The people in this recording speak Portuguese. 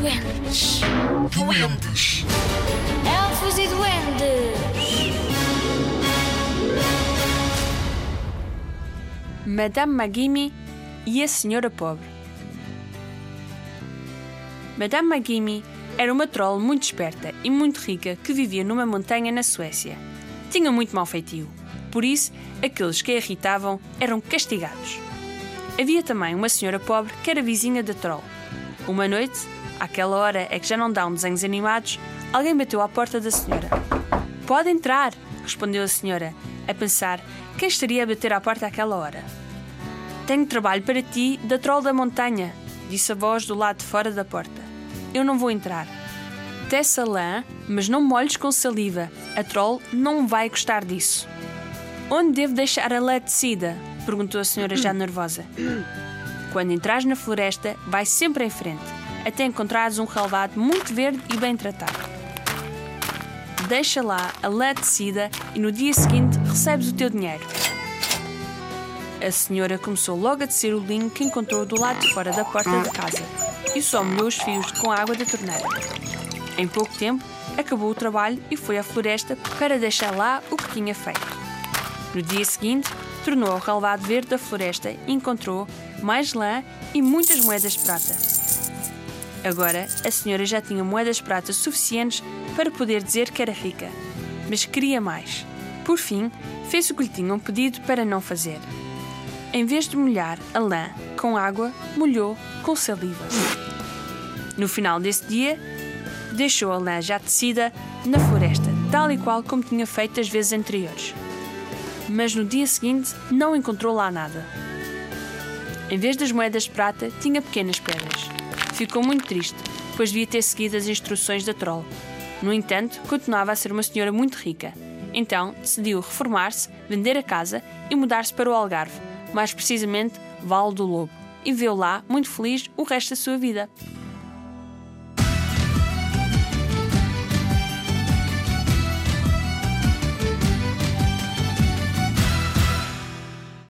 duendes. Duendes. Elfos e duendes. Madame Magimi e a Senhora Pobre. Madame Magimi era uma troll muito esperta e muito rica que vivia numa montanha na Suécia. Tinha muito mau feitio, por isso aqueles que a irritavam eram castigados. Havia também uma senhora pobre que era vizinha da troll. Uma noite, àquela hora é que já não dão desenhos animados, alguém bateu à porta da senhora. Pode entrar, respondeu a senhora, a pensar quem estaria a bater à porta àquela hora. Tenho trabalho para ti da troll da montanha, disse a voz do lado de fora da porta. Eu não vou entrar. Tece a lã, mas não molhes com saliva. A troll não vai gostar disso. Onde devo deixar a lã tecida? perguntou a senhora já nervosa. Quando entrares na floresta, vai sempre em frente, até encontrares um relvado muito verde e bem tratado. Deixa lá a lã tecida e no dia seguinte recebes o teu dinheiro. A senhora começou logo a tecer o linho que encontrou do lado de fora da porta da casa e só molhou os fios com a água da torneira. Em pouco tempo, acabou o trabalho e foi à floresta para deixar lá o que tinha feito. No dia seguinte, tornou ao relvado verde da floresta e encontrou mais lã e muitas moedas de prata. Agora, a senhora já tinha moedas prata suficientes para poder dizer que era rica, mas queria mais. Por fim, fez o que lhe tinham pedido para não fazer. Em vez de molhar a lã com água, molhou com saliva. No final desse dia, deixou a lã já tecida na floresta, tal e qual como tinha feito as vezes anteriores. Mas no dia seguinte não encontrou lá nada. Em vez das moedas de prata, tinha pequenas pedras. Ficou muito triste, pois devia ter seguido as instruções da troll. No entanto, continuava a ser uma senhora muito rica. Então decidiu reformar-se, vender a casa e mudar-se para o Algarve, mais precisamente Vale do Lobo, e viveu lá, muito feliz, o resto da sua vida.